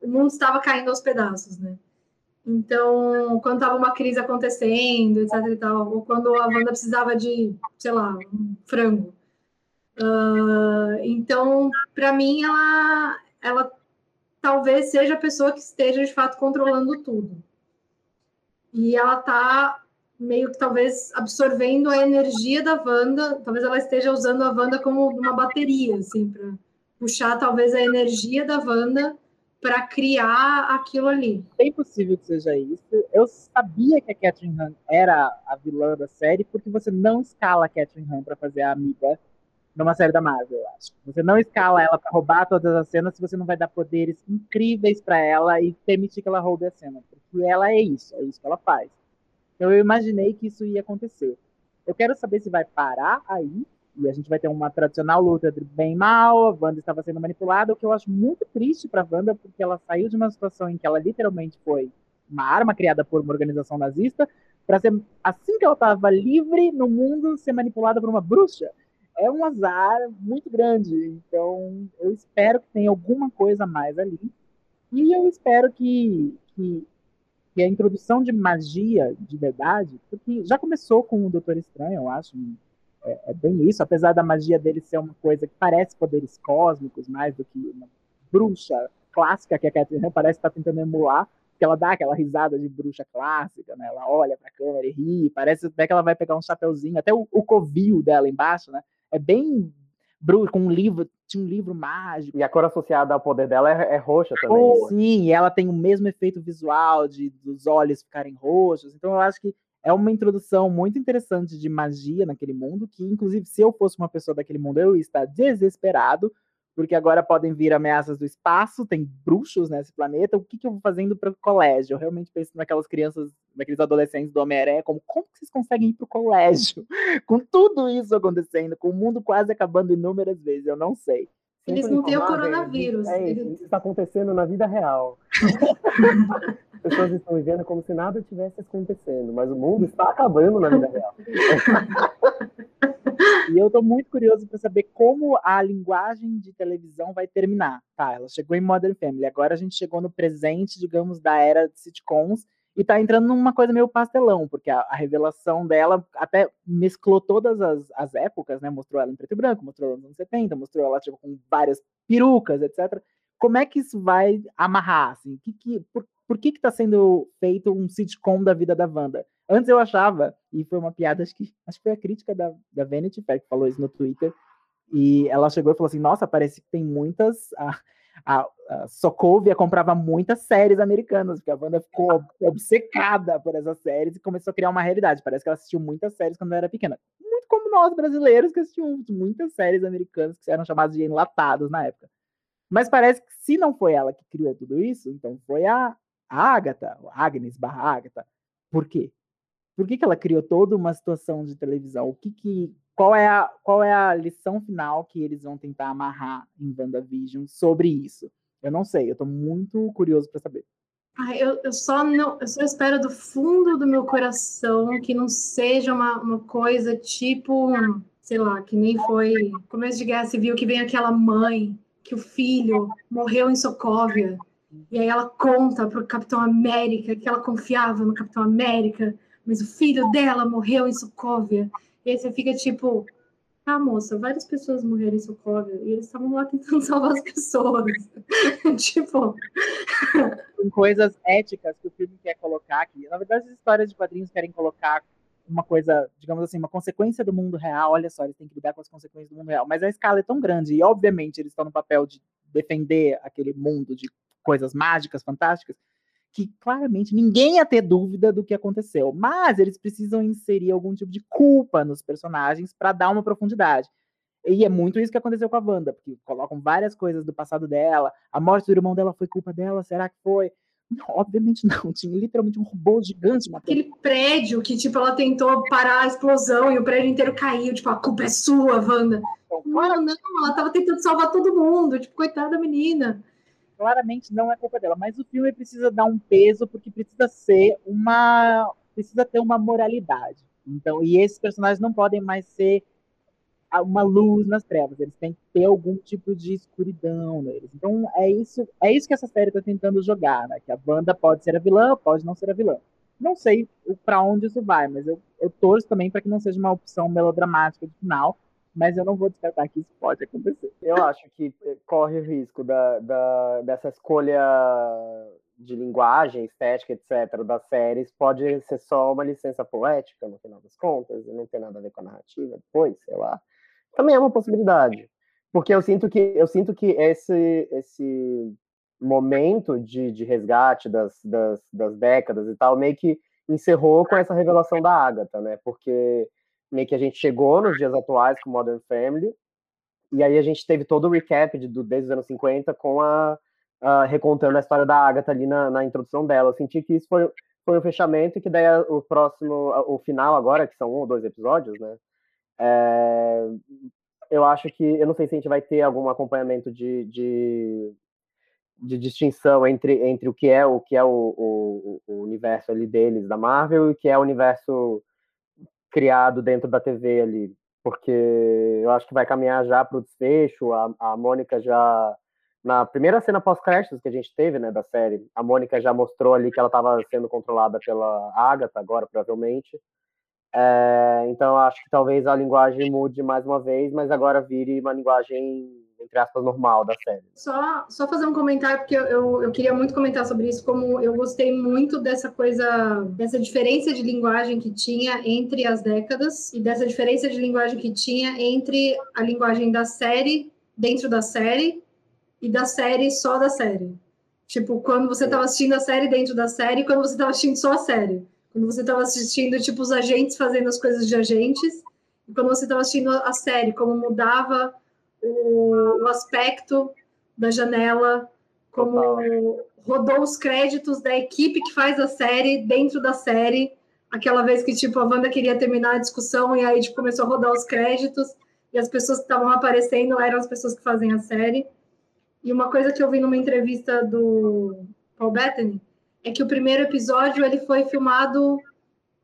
[SPEAKER 3] o mundo estava caindo aos pedaços, né? Então, quando estava uma crise acontecendo, etc e tal, ou quando a Wanda precisava de, sei lá, um frango. Uh, então, para mim, ela, ela talvez seja a pessoa que esteja, de fato, controlando tudo. E ela está meio que, talvez, absorvendo a energia da Wanda, talvez ela esteja usando a Wanda como uma bateria, assim, para puxar, talvez, a energia da Wanda para criar aquilo ali.
[SPEAKER 1] É impossível que seja isso. Eu sabia que a Catherine Han era a vilã da série porque você não escala a Catherine Han para fazer a amiga numa série da Marvel, eu acho. Você não escala ela para roubar todas as cenas se você não vai dar poderes incríveis para ela e permitir que ela roube a cena, porque ela é isso, é isso que ela faz. Então eu imaginei que isso ia acontecer. Eu quero saber se vai parar aí e a gente vai ter uma tradicional luta de bem e mal, a Wanda estava sendo manipulada, o que eu acho muito triste para Wanda, porque ela saiu de uma situação em que ela literalmente foi uma arma criada por uma organização nazista, para ser, assim que ela estava livre no mundo, ser manipulada por uma bruxa. É um azar muito grande. Então, eu espero que tenha alguma coisa a mais ali. E eu espero que, que, que a introdução de magia de verdade, porque já começou com o Doutor Estranho, eu acho, é, é, bem isso, apesar da magia dele ser uma coisa que parece poderes cósmicos mais do que uma bruxa clássica que a Catherine parece estar tentando emular, que ela dá aquela risada de bruxa clássica, né? Ela olha para a câmera e ri, parece até que ela vai pegar um chapeuzinho, até o, o covil dela embaixo, né? É bem com um livro, tinha um livro mágico.
[SPEAKER 2] E a cor associada ao poder dela é, é roxa também. Oh,
[SPEAKER 1] sim, e ela tem o mesmo efeito visual de dos olhos ficarem roxos. Então eu acho que é uma introdução muito interessante de magia naquele mundo, que inclusive se eu fosse uma pessoa daquele mundo, eu ia estar desesperado, porque agora podem vir ameaças do espaço, tem bruxos nesse planeta, o que, que eu vou fazendo para o colégio? Eu realmente penso naquelas crianças, naqueles adolescentes do Homem-Aranha, como, como que vocês conseguem ir para o colégio? (laughs) com tudo isso acontecendo, com o mundo quase acabando inúmeras vezes, eu não sei.
[SPEAKER 3] Eles não têm o coronavírus.
[SPEAKER 2] É isso, isso está acontecendo na vida real. As (laughs) pessoas estão vivendo como se nada tivesse acontecendo, mas o mundo está acabando na vida real. (laughs)
[SPEAKER 1] e eu estou muito curioso para saber como a linguagem de televisão vai terminar. Tá, ela chegou em Modern Family, agora a gente chegou no presente, digamos, da era de sitcoms, e tá entrando numa coisa meio pastelão, porque a, a revelação dela até mesclou todas as, as, épocas, né? Mostrou ela em preto e branco, mostrou ela nos anos 70, mostrou ela tipo, com várias perucas, etc. Como é que isso vai amarrar? Assim? Que, que, por, por que está sendo feito um sitcom da vida da Wanda? Antes eu achava, e foi uma piada, acho que, acho que foi a crítica da, da Vanity Fair que falou isso no Twitter, e ela chegou e falou assim, nossa, parece que tem muitas... Ah, a, a Sokovia comprava muitas séries americanas, porque a Wanda ficou obcecada por essas séries e começou a criar uma realidade. Parece que ela assistiu muitas séries quando era pequena. Muito como nós brasileiros que assistimos muitas séries americanas que eram chamadas de enlatados na época. Mas parece que se não foi ela que criou tudo isso, então foi a, a Agatha, Agnes barra Agatha. Por quê? Por que, que ela criou toda uma situação de televisão? O que, que qual é a, qual é a lição final que eles vão tentar amarrar em WandaVision sobre isso? Eu não sei, eu tô muito curioso para saber.
[SPEAKER 3] Ai, eu, eu, só não, eu só espero do fundo do meu coração que não seja uma, uma coisa tipo, sei lá, que nem foi começo de guerra civil, que vem aquela mãe que o filho morreu em Sokovia. E aí ela conta para o Capitão América que ela confiava no Capitão América, mas o filho dela morreu em Sokovia. E aí você fica tipo, ah, moça, várias pessoas morreram em Sokovia e eles estavam lá tentando (laughs) salvar as pessoas. (laughs) tipo.
[SPEAKER 1] Tem coisas éticas que o filme quer colocar aqui. Na verdade, as histórias de quadrinhos querem colocar uma coisa, digamos assim, uma consequência do mundo real. Olha só, eles têm que lidar com as consequências do mundo real. Mas a escala é tão grande e, obviamente, eles estão no papel de defender aquele mundo de coisas mágicas, fantásticas, que claramente ninguém ia ter dúvida do que aconteceu. Mas eles precisam inserir algum tipo de culpa nos personagens para dar uma profundidade. E é muito isso que aconteceu com a Wanda, porque colocam várias coisas do passado dela. A morte do irmão dela foi culpa dela, será que foi? Obviamente não, (laughs) tinha literalmente um robô gigante
[SPEAKER 3] matando. Aquele prédio que, tipo, ela tentou parar a explosão e o prédio inteiro caiu, tipo, a culpa é sua, Wanda. Então, não, não, ela tava tentando salvar todo mundo, tipo, coitada da menina
[SPEAKER 1] claramente não é culpa dela, mas o filme precisa dar um peso porque precisa ser uma precisa ter uma moralidade. Então, e esses personagens não podem mais ser uma luz nas trevas, eles têm que ter algum tipo de escuridão neles. Então, é isso, é isso que essa série está tentando jogar, né? Que a banda pode ser a vilã, pode não ser a vilã. Não sei para onde isso vai, mas eu, eu torço também para que não seja uma opção melodramática de final, mas eu não vou descartar que isso pode acontecer.
[SPEAKER 2] Eu acho que eh, corre risco da, da, dessa escolha de linguagem, estética, etc., das séries, pode ser só uma licença poética, no final das contas, e não ter nada a ver com a narrativa depois, sei lá. Também é uma possibilidade. Porque eu sinto que, eu sinto que esse, esse momento de, de resgate das, das, das décadas e tal, meio que encerrou com essa revelação da Agatha, né? Porque meio que a gente chegou nos dias atuais com Modern Family, e aí a gente teve todo o recap de, do, desde os anos 50 com a, a recontando a história da Agatha ali na, na, introdução dela. Eu senti que isso foi, foi um fechamento e que daí o próximo, o final agora, que são um ou dois episódios, né? É, eu acho que, eu não sei se a gente vai ter algum acompanhamento de, de, de distinção entre, entre o que é o que é o, o, o universo ali deles da Marvel e o que é o universo criado dentro da TV ali, porque eu acho que vai caminhar já para o desfecho. A, a Mônica já na primeira cena pós-créditos que a gente teve, né, da série, a Mônica já mostrou ali que ela estava sendo controlada pela Agatha agora, provavelmente. É, então acho que talvez a linguagem mude mais uma vez, mas agora vire uma linguagem entre aspas, normal da série.
[SPEAKER 3] Só, só fazer um comentário, porque eu, eu, eu, queria muito comentar sobre isso, como eu gostei muito dessa coisa, dessa diferença de linguagem que tinha entre as décadas, e dessa diferença de linguagem que tinha entre a linguagem da série, dentro da série, e da série só da série. Tipo, quando você estava assistindo a série dentro da série, quando você estava assistindo só a série. Quando você estava assistindo, tipo, os agentes fazendo as coisas de agentes, e quando você estava assistindo a série, como mudava o, o aspecto da janela, como Total. rodou os créditos da equipe que faz a série dentro da série. Aquela vez que tipo a Wanda queria terminar a discussão e aí tipo, começou a rodar os créditos e as pessoas que estavam aparecendo eram as pessoas que fazem a série. E uma coisa que eu vi numa entrevista do Paul Bettany é que o primeiro episódio ele foi filmado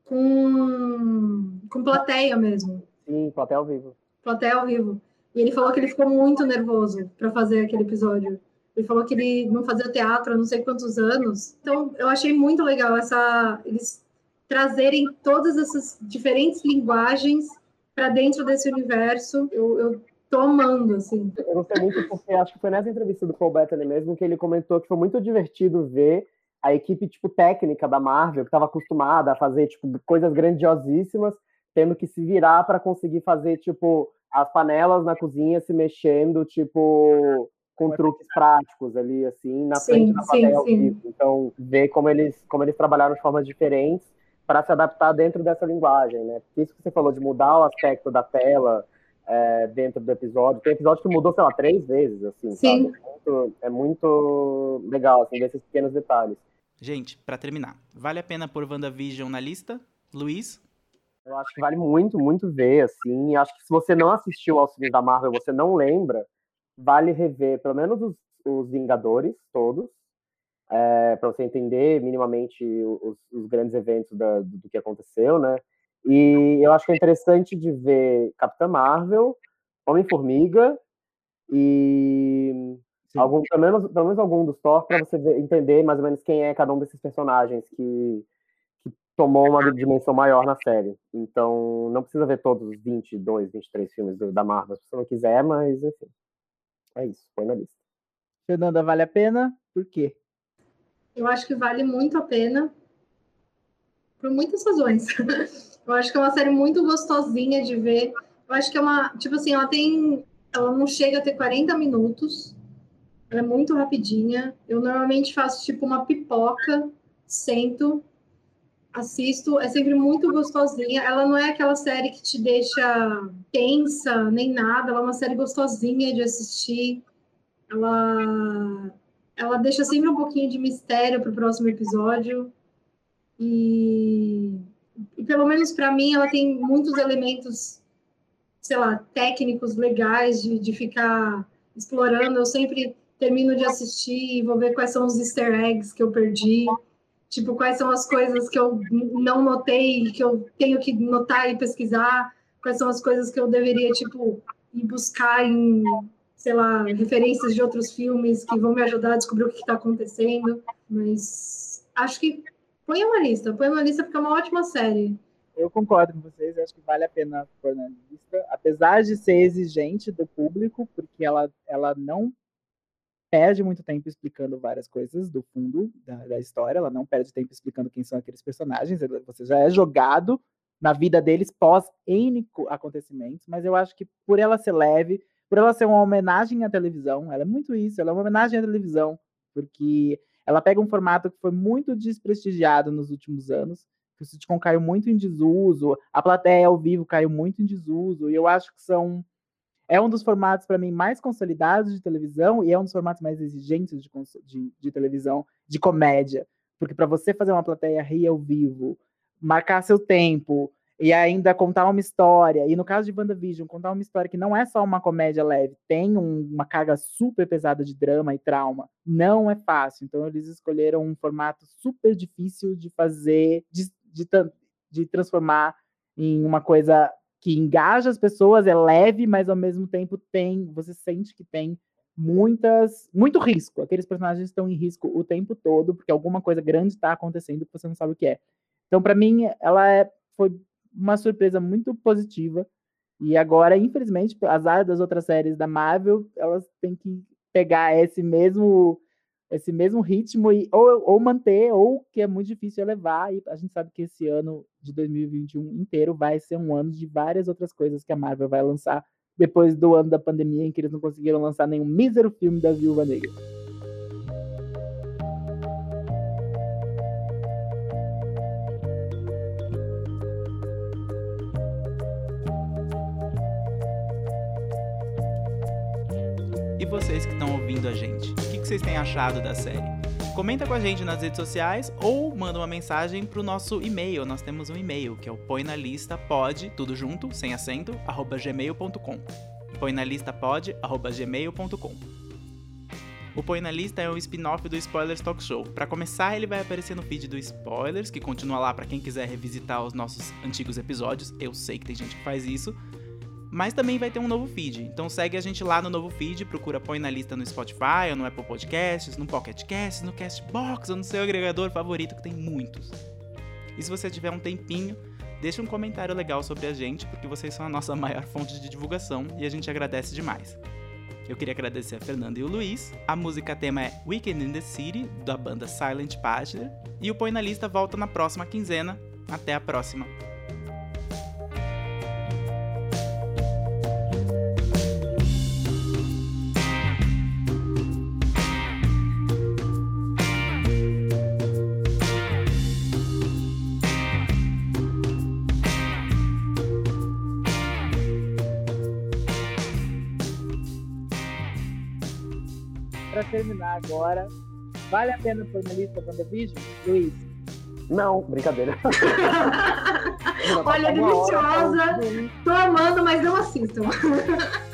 [SPEAKER 3] com, com plateia mesmo.
[SPEAKER 2] Sim, plateia ao vivo.
[SPEAKER 3] Plateia ao vivo. E ele falou que ele ficou muito nervoso para fazer aquele episódio. Ele falou que ele não fazia teatro há não sei quantos anos. Então, eu achei muito legal essa eles trazerem todas essas diferentes linguagens para dentro desse universo. Eu, eu tô amando, assim.
[SPEAKER 2] Eu gostei muito porque acho que foi nessa entrevista do Paul Bettany mesmo que ele comentou que foi muito divertido ver a equipe tipo técnica da Marvel que estava acostumada a fazer tipo coisas grandiosíssimas, tendo que se virar para conseguir fazer tipo as panelas na cozinha se mexendo, tipo, com truques práticos ali, assim, na sim, frente da panela. Sim, Então, ver como eles, como eles trabalharam de formas diferentes para se adaptar dentro dessa linguagem, né? Isso que você falou de mudar o aspecto da tela é, dentro do episódio. Tem episódio que mudou, sei lá, três vezes, assim, Sim. É muito, é muito legal, assim, ver esses pequenos detalhes.
[SPEAKER 5] Gente, para terminar, vale a pena pôr WandaVision na lista? Luiz?
[SPEAKER 2] Eu acho que vale muito, muito ver, assim. Acho que se você não assistiu aos filmes da Marvel, você não lembra, vale rever, pelo menos os, os Vingadores todos, é, para você entender minimamente os, os grandes eventos da, do, que aconteceu, né? E eu acho que é interessante de ver Capitã Marvel, Homem-Formiga e algum, pelo, menos, pelo menos algum dos Thor para você ver, entender mais ou menos quem é cada um desses personagens que tomou uma dimensão maior na série. Então, não precisa ver todos os 22, 23 filmes do, da Marvel, se você não quiser, mas enfim. É isso, põe na lista.
[SPEAKER 1] Fernanda, vale a pena? Por quê?
[SPEAKER 3] Eu acho que vale muito a pena por muitas razões. (laughs) Eu acho que é uma série muito gostosinha de ver. Eu acho que é uma, tipo assim, ela tem, ela não chega a ter 40 minutos. Ela é muito rapidinha. Eu normalmente faço tipo uma pipoca, sento, assisto, é sempre muito gostosinha. Ela não é aquela série que te deixa tensa nem nada, ela é uma série gostosinha de assistir. Ela ela deixa sempre um pouquinho de mistério para o próximo episódio. E, e pelo menos para mim, ela tem muitos elementos, sei lá, técnicos legais de, de ficar explorando. Eu sempre termino de assistir e vou ver quais são os easter eggs que eu perdi. Tipo, quais são as coisas que eu não notei, que eu tenho que notar e pesquisar. Quais são as coisas que eu deveria, tipo, ir buscar em, sei lá, referências de outros filmes que vão me ajudar a descobrir o que está acontecendo. Mas acho que põe uma lista, põe uma lista porque é uma ótima série.
[SPEAKER 1] Eu concordo com vocês, acho que vale a pena pôr na lista, apesar de ser exigente do público, porque ela, ela não perde muito tempo explicando várias coisas do fundo da, da história, ela não perde tempo explicando quem são aqueles personagens, você já é jogado na vida deles pós N acontecimentos, mas eu acho que por ela ser leve, por ela ser uma homenagem à televisão, ela é muito isso, ela é uma homenagem à televisão, porque ela pega um formato que foi muito desprestigiado nos últimos anos, que o sitcom caiu muito em desuso, a plateia ao vivo caiu muito em desuso, e eu acho que são é um dos formatos para mim mais consolidados de televisão e é um dos formatos mais exigentes de, de, de televisão, de comédia, porque para você fazer uma plateia rir ao vivo, marcar seu tempo, e ainda contar uma história. E no caso de WandaVision, contar uma história que não é só uma comédia leve, tem um, uma carga super pesada de drama e trauma. Não é fácil. Então eles escolheram um formato super difícil de fazer, de, de, de transformar em uma coisa que engaja as pessoas, é leve, mas ao mesmo tempo tem, você sente que tem muitas, muito risco. Aqueles personagens estão em risco o tempo todo, porque alguma coisa grande está acontecendo que você não sabe o que é. Então, para mim, ela é, foi uma surpresa muito positiva. E agora, infelizmente, azar das outras séries da Marvel, elas têm que pegar esse mesmo esse mesmo ritmo e ou, ou manter ou que é muito difícil elevar e a gente sabe que esse ano de 2021 inteiro vai ser um ano de várias outras coisas que a Marvel vai lançar depois do ano da pandemia em que eles não conseguiram lançar nenhum mísero filme da Viúva Negra.
[SPEAKER 5] E vocês que estão ouvindo a gente, que, vocês têm achado da série? Comenta com a gente nas redes sociais ou manda uma mensagem pro nosso e-mail. Nós temos um e-mail que é o põe na lista pode, tudo junto, sem acento, arroba gmail.com. Põe na lista pode, arroba gmail.com. O Põe na Lista é um spin-off do Spoilers Talk Show. Para começar, ele vai aparecer no feed do Spoilers, que continua lá para quem quiser revisitar os nossos antigos episódios. Eu sei que tem gente que faz isso. Mas também vai ter um novo feed. Então segue a gente lá no novo feed, procura Põe na Lista no Spotify, ou no Apple Podcasts, no Pocket Casts, no Castbox, ou no seu agregador favorito, que tem muitos. E se você tiver um tempinho, deixa um comentário legal sobre a gente, porque vocês são a nossa (laughs) maior fonte de divulgação e a gente agradece demais. Eu queria agradecer a Fernanda e o Luiz. A música tema é Weekend in the City, da banda Silent Partner. E o Põe na Lista volta na próxima quinzena. Até a próxima!
[SPEAKER 1] Agora, vale a pena pôr na lista WandaVision, Luiz?
[SPEAKER 2] Não, brincadeira. (laughs)
[SPEAKER 3] Olha, deliciosa. Tô amando, mas não assistam. (laughs)